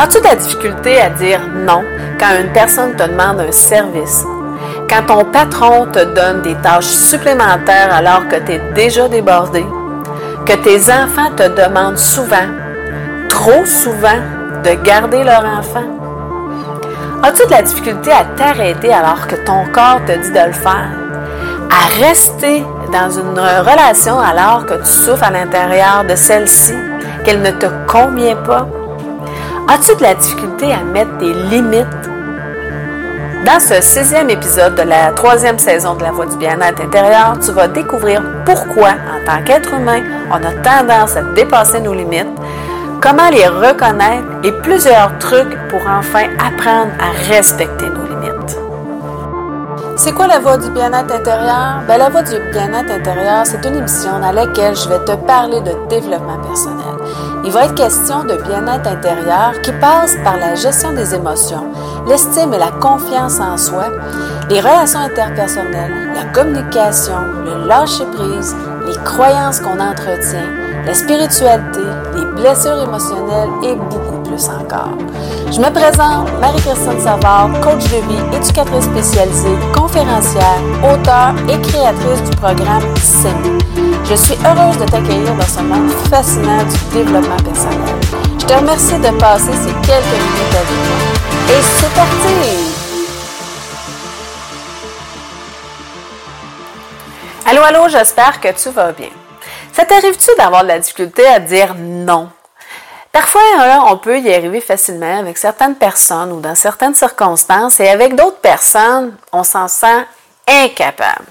As-tu de la difficulté à dire non quand une personne te demande un service? Quand ton patron te donne des tâches supplémentaires alors que tu es déjà débordé? Que tes enfants te demandent souvent, trop souvent, de garder leur enfant? As-tu de la difficulté à t'arrêter alors que ton corps te dit de le faire? À rester dans une relation alors que tu souffres à l'intérieur de celle-ci, qu'elle ne te convient pas? As-tu de la difficulté à mettre des limites? Dans ce sixième épisode de la troisième saison de La Voix du bien-être intérieur, tu vas découvrir pourquoi, en tant qu'être humain, on a tendance à dépasser nos limites, comment les reconnaître et plusieurs trucs pour enfin apprendre à respecter nos limites. C'est quoi la voie du bien-être intérieur? Ben, la voie du bien-être intérieur, c'est une émission dans laquelle je vais te parler de développement personnel. Il va être question de bien-être intérieur qui passe par la gestion des émotions, l'estime et la confiance en soi, les relations interpersonnelles, la communication, le lâcher-prise, les croyances qu'on entretient, la spiritualité, les blessures émotionnelles et beaucoup Je me présente, Marie-Christine Savard, coach de vie, éducatrice spécialisée, conférencière, auteure et créatrice du programme SEMI. Je suis heureuse de t'accueillir dans ce monde fascinant du développement personnel. Je te remercie de passer ces quelques minutes avec moi. Et c'est parti! Allô, allô, j'espère que tu vas bien. Ça t'arrive-tu d'avoir de la difficulté à dire non? Parfois, on peut y arriver facilement avec certaines personnes ou dans certaines circonstances et avec d'autres personnes, on s'en sent incapable.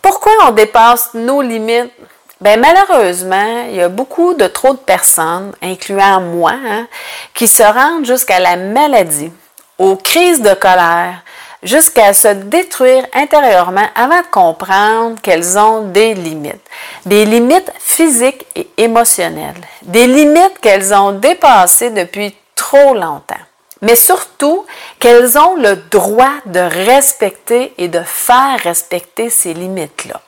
Pourquoi on dépasse nos limites? Bien, malheureusement, il y a beaucoup de trop de personnes, incluant moi, hein, qui se rendent jusqu'à la maladie, aux crises de colère, jusqu'à se détruire intérieurement avant de comprendre qu'elles ont des limites. Des limites physiques et émotionnelles. Des limites qu'elles ont dépassées depuis trop longtemps. Mais surtout qu'elles ont le droit de respecter et de faire respecter ces limites-là.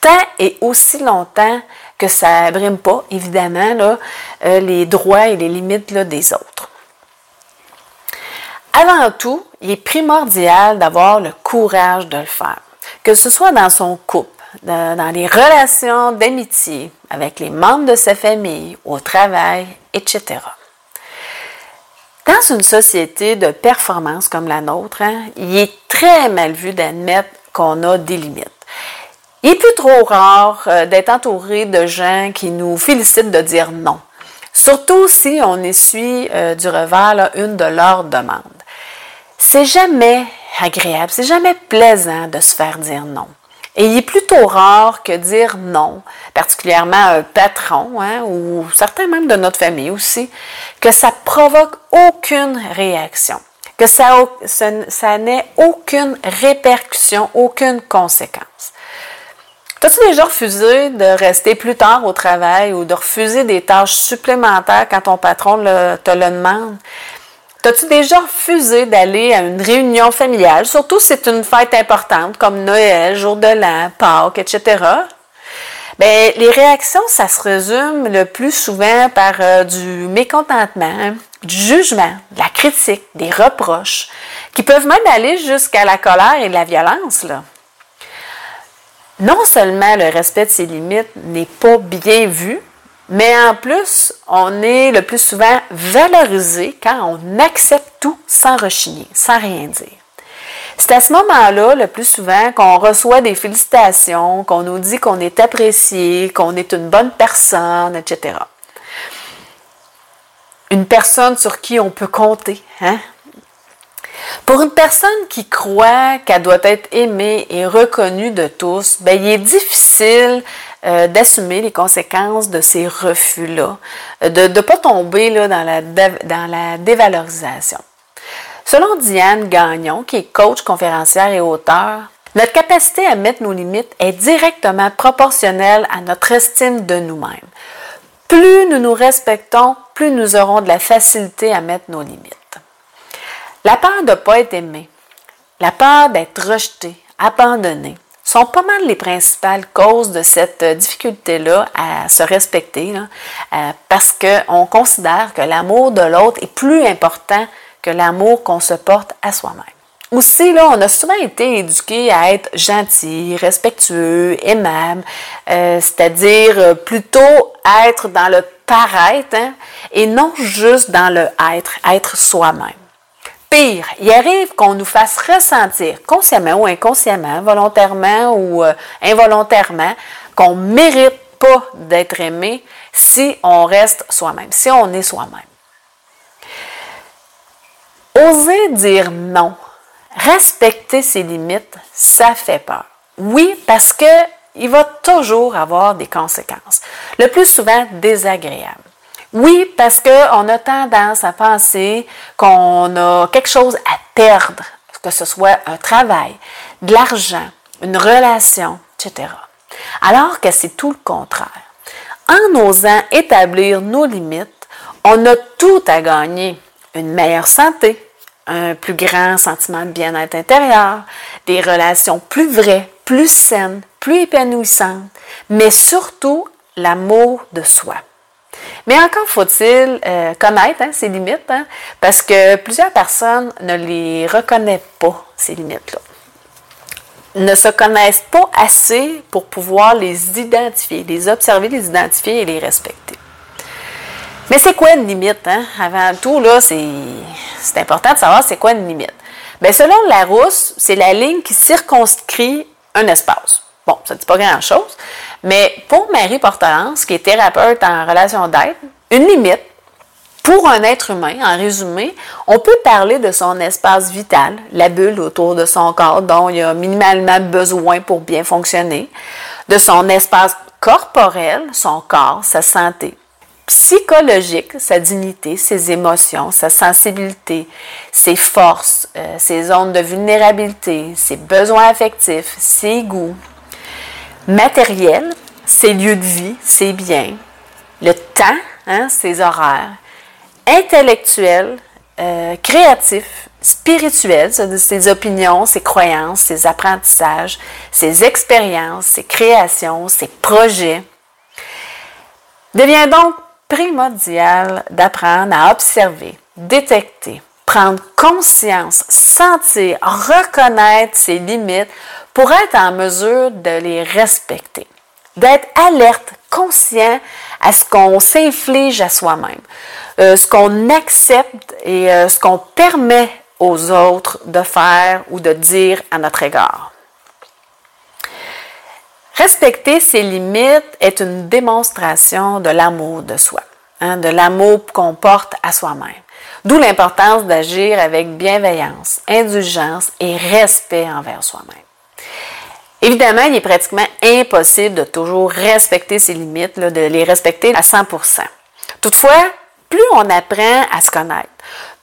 Tant et aussi longtemps que ça n'abrime pas, évidemment, euh, les droits et les limites là, des autres. Avant tout, il est primordial d'avoir le courage de le faire, que ce soit dans son couple, dans les relations d'amitié, avec les membres de sa famille, au travail, etc. Dans une société de performance comme la nôtre, hein, il est très mal vu d'admettre qu'on a des limites. Il est plus trop rare euh, d'être entouré de gens qui nous félicitent de dire non, surtout si on essuie euh, du revers une de leurs demandes c'est jamais agréable, c'est jamais plaisant de se faire dire non. Et il est plutôt rare que dire non, particulièrement à un patron hein, ou certains membres de notre famille aussi, que ça provoque aucune réaction, que ça, n'ait aucune répercussion, aucune conséquence. T'as-tu déjà refusé de rester plus tard au travail ou de refuser des tâches supplémentaires quand ton patron te le demande? T'as-tu déjà refusé d'aller à une réunion familiale, surtout si c'est une fête importante comme Noël, jour de l'an, Pâques, etc.? Bien, les réactions, ça se résume le plus souvent par euh, du mécontentement, du jugement, de la critique, des reproches, qui peuvent même aller jusqu'à la colère et la violence. Non seulement le respect de ses limites n'est pas bien vu, mais en plus, on est le plus souvent valorisé quand on accepte tout sans rechigner, sans rien dire. C'est à ce moment-là, le plus souvent, qu'on reçoit des félicitations, qu'on nous dit qu'on est apprécié, qu'on est une bonne personne, etc. Une personne sur qui on peut compter. Hein? Pour une personne qui croit qu'elle doit être aimée et reconnue de tous, ben, il est difficile euh, d'assumer les conséquences de ces refus-là, euh, de ne pas tomber là, dans, la dans la dévalorisation. Selon Diane Gagnon, qui est coach, conférencière et auteur, notre capacité à mettre nos limites est directement proportionnelle à notre estime de nous-mêmes. Plus nous nous respectons, plus nous aurons de la facilité à mettre nos limites. La peur de ne pas être aimé, la peur d'être rejeté, abandonné, sont pas mal les principales causes de cette difficulté-là à se respecter, euh, parce qu'on considère que l'amour de l'autre est plus important que l'amour qu'on se porte à soi-même. Aussi, là, on a souvent été éduqués à être gentil, respectueux, aimable, euh, c'est-à-dire euh, plutôt être dans le paraître hein, et non juste dans le être, être soi-même. Pire, il arrive qu'on nous fasse ressentir, consciemment ou inconsciemment, volontairement ou euh, involontairement, qu'on ne mérite pas d'être aimé si on reste soi-même, si on est soi-même. Oser dire non, respecter ses limites, ça fait peur. Oui, parce que il va toujours avoir des conséquences, le plus souvent désagréables. Oui, parce qu'on a tendance à penser qu'on a quelque chose à perdre, que ce soit un travail, de l'argent, une relation, etc. Alors que c'est tout le contraire. En osant établir nos limites, on a tout à gagner. Une meilleure santé, un plus grand sentiment de bien-être intérieur, des relations plus vraies, plus saines, plus épanouissantes, mais surtout l'amour de soi. Mais encore faut-il euh, connaître hein, ces limites, hein, parce que plusieurs personnes ne les reconnaissent pas, ces limites-là. Ne se connaissent pas assez pour pouvoir les identifier, les observer, les identifier et les respecter. Mais c'est quoi une limite? Hein? Avant tout, là, c'est important de savoir c'est quoi une limite. Bien, selon Larousse, c'est la ligne qui circonscrit un espace. Bon, ça ne dit pas grand-chose, mais pour Marie Portelance, qui est thérapeute en relation d'aide, une limite, pour un être humain, en résumé, on peut parler de son espace vital, la bulle autour de son corps dont il a minimalement besoin pour bien fonctionner, de son espace corporel, son corps, sa santé, psychologique, sa dignité, ses émotions, sa sensibilité, ses forces, euh, ses zones de vulnérabilité, ses besoins affectifs, ses goûts, matériel, ses lieux de vie, ses biens, le temps, hein, ses horaires, intellectuel, euh, créatif, spirituel, ses opinions, ses croyances, ses apprentissages, ses expériences, ses créations, ses projets. Devient donc primordial d'apprendre à observer, détecter, prendre conscience, sentir, reconnaître ses limites pour être en mesure de les respecter, d'être alerte, conscient à ce qu'on s'inflige à soi-même, euh, ce qu'on accepte et euh, ce qu'on permet aux autres de faire ou de dire à notre égard. Respecter ses limites est une démonstration de l'amour de soi, hein, de l'amour qu'on porte à soi-même. D'où l'importance d'agir avec bienveillance, indulgence et respect envers soi-même. Évidemment, il est pratiquement impossible de toujours respecter ses limites, de les respecter à 100% Toutefois, plus on apprend à se connaître,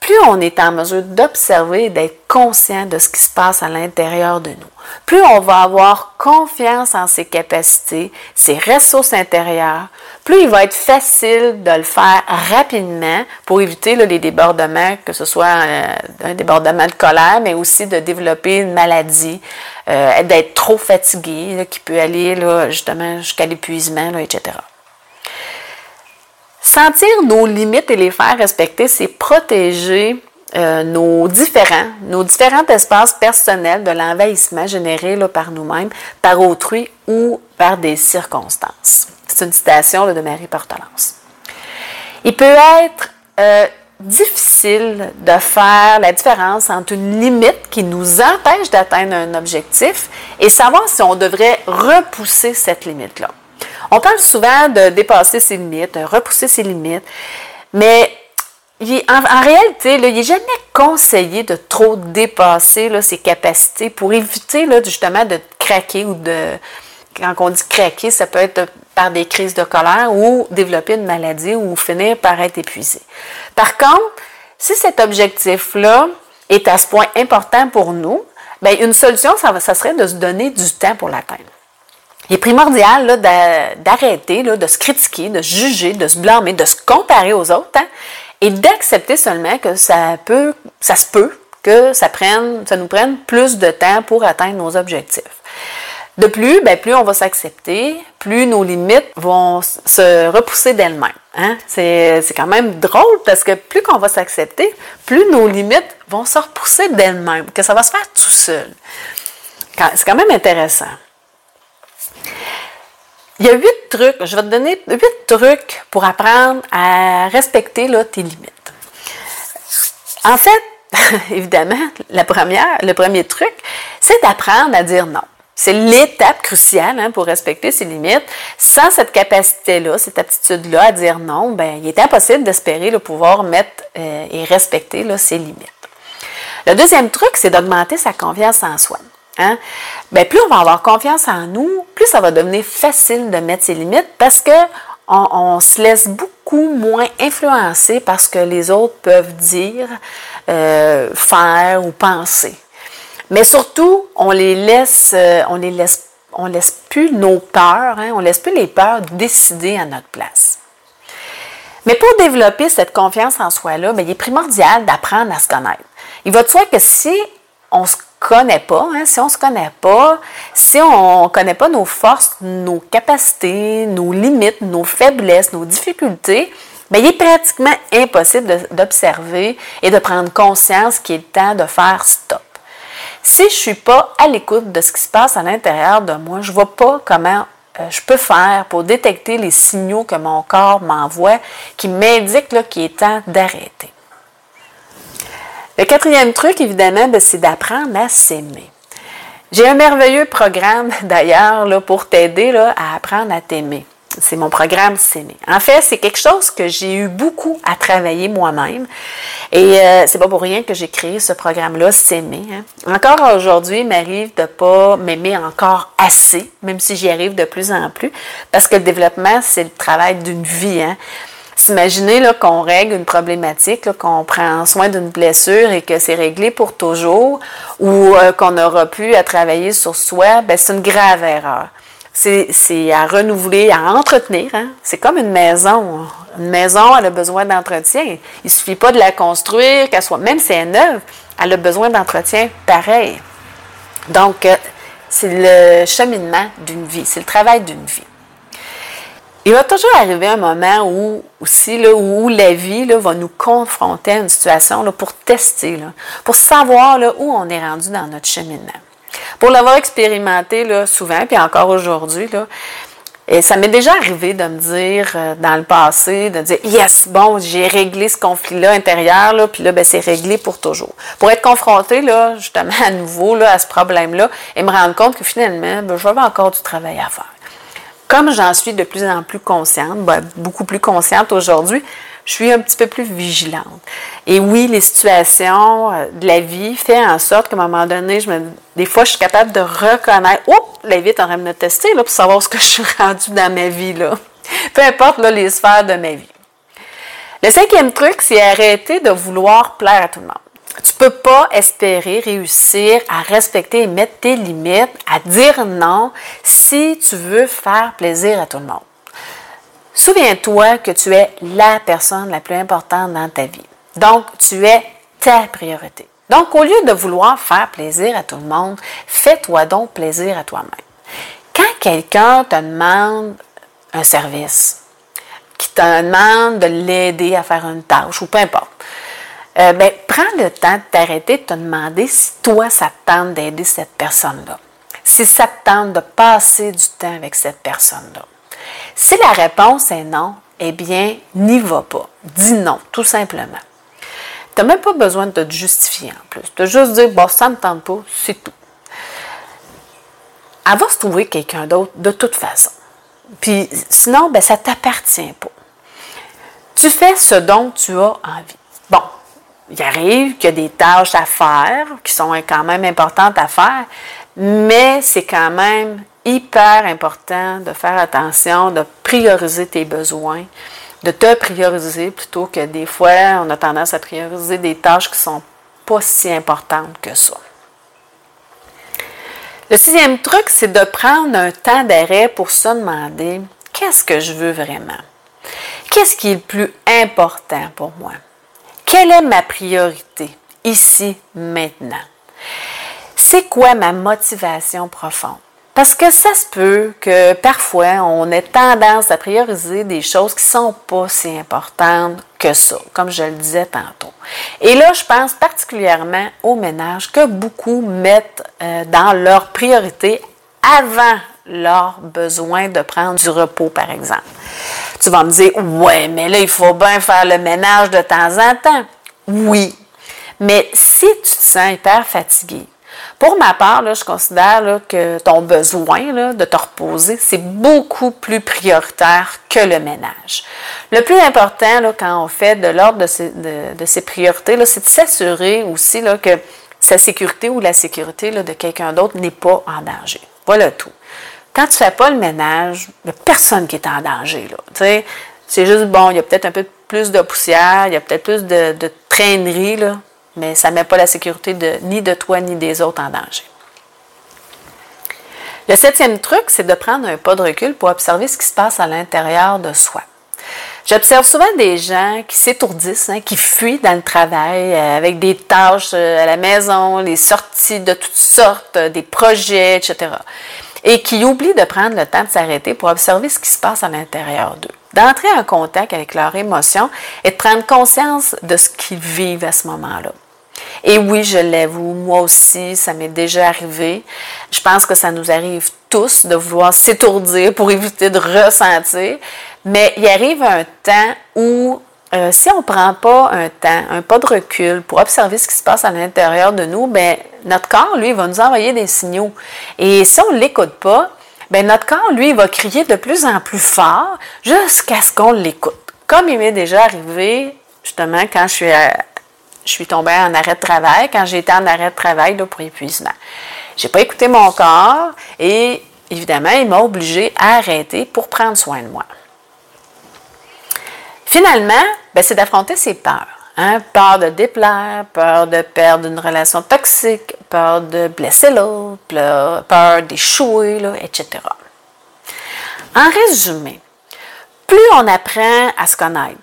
plus on est en mesure d'observer et d'être conscient de ce qui se passe à l'intérieur de nous, plus on va avoir confiance en ses capacités, ses ressources intérieures, plus il va être facile de le faire rapidement pour éviter les débordements, que ce soit euh, un, débordement de colère, mais aussi de développer une maladie, euh, d'être trop fatigué, qui peut aller justement jusqu'à l'épuisement, etc. Sentir nos limites et les faire respecter, c'est protéger euh, nos différents, nos différents espaces personnels de l'envahissement généré par nous-mêmes, par autrui ou par des circonstances. C'est une citation de Marie Portelance. Il peut être euh, difficile de faire la différence entre une limite qui nous empêche d'atteindre un objectif et savoir si on devrait repousser cette limite-là. On parle souvent de dépasser ses limites, de repousser ses limites, mais en, réalité, il n'est jamais conseillé de trop dépasser ses capacités pour éviter justement de craquer ou de. Quand on dit craquer, ça peut être par des crises de colère ou développer une maladie ou finir par être épuisé. Par contre, si cet objectif-là est à ce point important pour nous, bien, une solution, ça, serait de se donner du temps pour l'atteindre. Il est primordial d'arrêter, de se critiquer, de se juger, de se blâmer, de se comparer aux autres hein, et d'accepter seulement que ça peut, ça se peut que ça, prenne, ça nous prenne plus de temps pour atteindre nos objectifs. De plus, ben, plus on va s'accepter, plus nos limites vont se repousser d'elles-mêmes. Hein? C'est, quand même drôle parce que plus qu'on va s'accepter, plus nos limites vont se repousser d'elles-mêmes, que ça va se faire tout seul. C'est quand même intéressant. Il y a huit trucs, je vais te donner huit trucs pour apprendre à respecter là, tes limites. En fait, évidemment, le premier truc, c'est d'apprendre à dire non. C'est l'étape cruciale hein, pour respecter ses limites. Sans cette capacité-là, cette aptitude-là à dire non, ben, il est impossible d'espérer le pouvoir mettre euh, et respecter là, ses limites. Le deuxième truc, c'est d'augmenter sa confiance en soi. Hein? Ben, plus on va avoir confiance en nous, plus ça va devenir facile de mettre ses limites parce que on, se laisse beaucoup moins influencer par ce que les autres peuvent dire, euh, faire ou penser. Mais surtout, on les laisse, euh, on les laisse, on laisse plus nos peurs, hein, on laisse plus les peurs décider à notre place. Mais pour développer cette confiance en soi-là, ben, il est primordial d'apprendre à se connaître. Il va de soi que si on se connaît pas, hein, si on se connaît pas, si on ne connaît pas nos forces, nos capacités, nos limites, nos faiblesses, nos difficultés, bien, il est pratiquement impossible d'observer et de prendre conscience qu'il est temps de faire stop. Si je suis pas à l'écoute de ce qui se passe à l'intérieur de moi, je vois pas comment euh, je peux faire pour détecter les signaux que mon corps m'envoie qui m'indiquent qu'il est temps d'arrêter. Le quatrième truc, évidemment, ben, c'est d'apprendre à s'aimer. J'ai un merveilleux programme d'ailleurs pour t'aider à apprendre à t'aimer. C'est mon programme S'aimer. En fait, c'est quelque chose que j'ai eu beaucoup à travailler moi-même. Et euh, c'est pas pour rien que j'ai créé ce programme-là, S'aimer. Hein. Encore aujourd'hui, il m'arrive de pas m'aimer encore assez, même si j'y arrive de plus en plus, parce que le développement, c'est le travail d'une vie. Hein. S'imaginer qu'on règle une problématique, qu'on prend soin d'une blessure et que c'est réglé pour toujours, ou euh, qu'on n'aura plus à travailler sur soi, ben, c'est une grave erreur. C'est à renouveler, à entretenir. Hein. C'est comme une maison. Une maison, elle a besoin d'entretien. Il ne suffit pas de la construire, qu'elle soit, même si elle est neuve, elle a besoin d'entretien pareil. Donc, euh, c'est le cheminement d'une vie, c'est le travail d'une vie. Il va toujours arriver un moment où, aussi, là, où la vie là, va nous confronter à une situation là, pour tester, pour savoir où on est rendu dans notre cheminement. Pour l'avoir expérimenté là, souvent, puis encore aujourd'hui, là, et ça m'est déjà arrivé de me dire euh, dans le passé, de dire Yes, bon, j'ai réglé ce conflit-là intérieur, là, puis là, ben, c'est réglé pour toujours. Pour être confronté, là, justement, à nouveau là, à ce problème-là, et me rendre compte que finalement, ben, j'avais encore du travail à faire. Comme j'en suis de plus en plus consciente, ben, beaucoup plus consciente aujourd'hui, je suis un petit peu plus vigilante. Et oui, les situations euh, de la vie font en sorte qu'à un moment donné, je me, des fois, je suis capable de reconnaître, oh, la vie est en train de me tester là, pour savoir ce que je suis rendue dans ma vie. Là. Peu importe là, les sphères de ma vie. Le cinquième truc, c'est arrêter de vouloir plaire à tout le monde. Tu ne peux pas espérer réussir à respecter et mettre tes limites, à dire non si tu veux faire plaisir à tout le monde. Souviens-toi que tu es la personne la plus importante dans ta vie. Donc, tu es ta priorité. Donc, au lieu de vouloir faire plaisir à tout le monde, fais-toi donc plaisir à toi-même. Quand quelqu'un te demande un service, qui te demande de l'aider à faire une tâche ou peu importe, euh, ben, prends le temps de t'arrêter de te demander si toi, ça te tente d'aider cette personne-là. Si ça te tente de passer du temps avec cette personne-là. Si la réponse est non, eh bien, n'y va pas. Dis non, tout simplement. Tu n'as même pas besoin de te justifier en plus. Tu juste dire, bon, ça ne me tente pas, c'est tout. Elle va se trouver quelqu'un d'autre de toute façon. Puis sinon, ben, ça ne t'appartient pas. Tu fais ce dont tu as envie. Bon, il arrive qu'il y a des tâches à faire qui sont quand même importantes à faire, mais c'est quand même hyper important de faire attention, de prioriser tes besoins, de te prioriser plutôt que des fois, on a tendance à prioriser des tâches qui ne sont pas si importantes que ça. Le sixième truc, c'est de prendre un temps d'arrêt pour se demander qu'est-ce que je veux vraiment? Qu'est-ce qui est le plus important pour moi? Quelle est ma priorité ici, maintenant? C'est quoi ma motivation profonde? Parce que ça se peut que parfois on ait tendance à prioriser des choses qui sont pas si importantes que ça, comme je le disais tantôt. Et là, je pense particulièrement aux ménages que beaucoup mettent euh, dans leur priorité avant leur besoin de prendre du repos, par exemple. Tu vas me dire, ouais, mais là, il faut bien faire le ménage de temps en temps. Oui, mais si tu te sens hyper fatigué, pour ma part, je considère que ton besoin de te reposer, c'est beaucoup plus prioritaire que le ménage. Le plus important quand on fait de l'ordre de ces, priorités, c'est de s'assurer aussi que sa sécurité ou la sécurité de quelqu'un d'autre n'est pas en danger. Voilà tout. Quand tu ne fais pas le ménage, il n'y a personne qui est en danger. C'est juste, bon, il y a peut-être un peu plus de poussière, il y a peut-être plus de, de traînerie, mais ça ne met pas la sécurité ni de toi ni des autres en danger. Le septième truc, c'est de prendre un pas de recul pour observer ce qui se passe à l'intérieur de soi. J'observe souvent des gens qui s'étourdissent, hein, qui fuient dans le travail euh, avec des tâches euh, à la maison, les sorties de toutes sortes, euh, des projets, etc. Et qui oublient de prendre le temps de s'arrêter pour observer ce qui se passe à l'intérieur d'eux d'entrer en contact avec leurs émotions et de prendre conscience de ce qu'ils vivent à ce moment-là. Et oui, je l'avoue, moi aussi, ça m'est déjà arrivé. Je pense que ça nous arrive tous de vouloir s'étourdir pour éviter de ressentir. Mais il arrive un temps où, euh, si on ne prend pas un temps, un pas de recul pour observer ce qui se passe à l'intérieur de nous, ben, notre corps, lui, va nous envoyer des signaux. Et si on ne l'écoute pas, ben, notre corps, lui, va crier de plus en plus fort jusqu'à ce qu'on l'écoute. Comme il m'est déjà arrivé, justement, quand je suis je suis tombée en arrêt de travail quand j'étais en arrêt de travail pour épuisement. J'ai pas écouté mon corps et évidemment, il m'a obligé à arrêter pour prendre soin de moi. Finalement, ben, c'est d'affronter ses peurs. Hein? Peur de déplaire, peur de perdre une relation toxique, peur de blesser l'autre, peur d'échouer, etc. En résumé, plus on apprend à se connaître,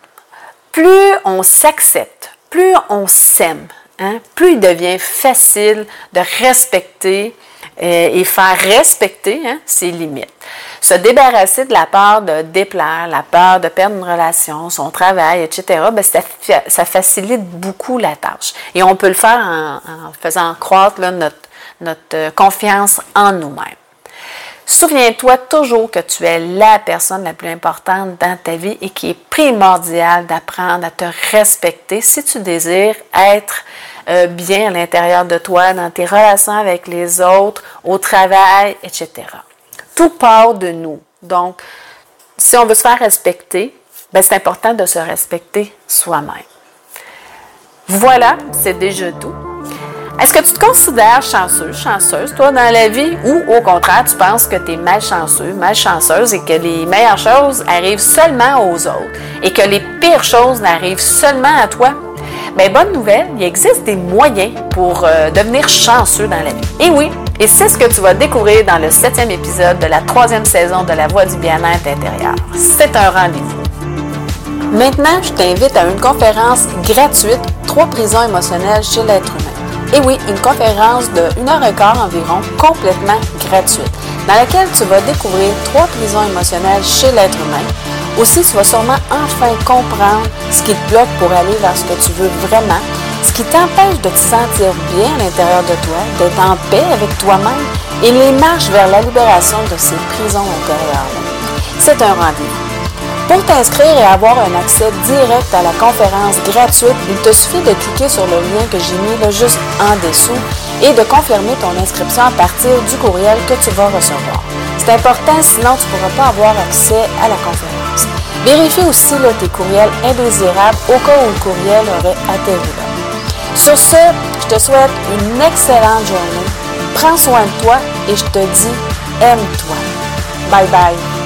plus on s'accepte, plus on s'aime, hein, plus il devient facile de respecter euh, et faire respecter hein, ses limites. Se débarrasser de la peur de déplaire, la peur de perdre une relation, son travail, etc., ben, ça, facilite beaucoup la tâche. Et on peut le faire en, faisant croître notre, notre confiance en nous-mêmes. Souviens-toi toujours que tu es la personne la plus importante dans ta vie et qu'il est primordial d'apprendre à te respecter si tu désires être euh, bien à l'intérieur de toi, dans tes relations avec les autres, au travail, etc. Tout part de nous. Donc, si on veut se faire respecter, ben, c'est important de se respecter soi-même. Voilà, c'est déjà tout. Est-ce que tu te considères chanceux, chanceuse, toi, dans la vie, ou au contraire, tu penses que tu es malchanceux, malchanceuse et que les meilleures choses arrivent seulement aux autres et que les pires choses n'arrivent seulement à toi? Bien, bonne nouvelle, il existe des moyens pour euh, devenir chanceux dans la vie. Et oui, et c'est ce que tu vas découvrir dans le septième épisode de la troisième saison de La Voix du bien-être intérieur. C'est un rendez-vous. Maintenant, je t'invite à une conférence gratuite, Trois prisons émotionnelles chez l'être humain. Et oui, une conférence de 1 heure et quart environ, complètement gratuite, dans laquelle tu vas découvrir trois prisons émotionnelles chez l'être humain. Aussi, tu vas sûrement enfin comprendre ce qui te bloque pour aller vers ce que tu veux vraiment, ce qui t'empêche de te sentir bien à l'intérieur de toi, d'être en paix avec toi-même et les marches vers la libération de ces prisons intérieures. C'est un rendez-vous. Pour t'inscrire et avoir un accès direct à la conférence gratuite, il te suffit de cliquer sur le lien que j'ai mis là, juste en dessous et de confirmer ton inscription à partir du courriel que tu vas recevoir. C'est important, sinon tu ne pourras pas avoir accès à la conférence. Vérifie aussi tes courriels indésirables au cas où le courriel aurait atterri là. Sur ce, je te souhaite une excellente journée. Prends soin de toi et je te dis aime-toi. Bye bye.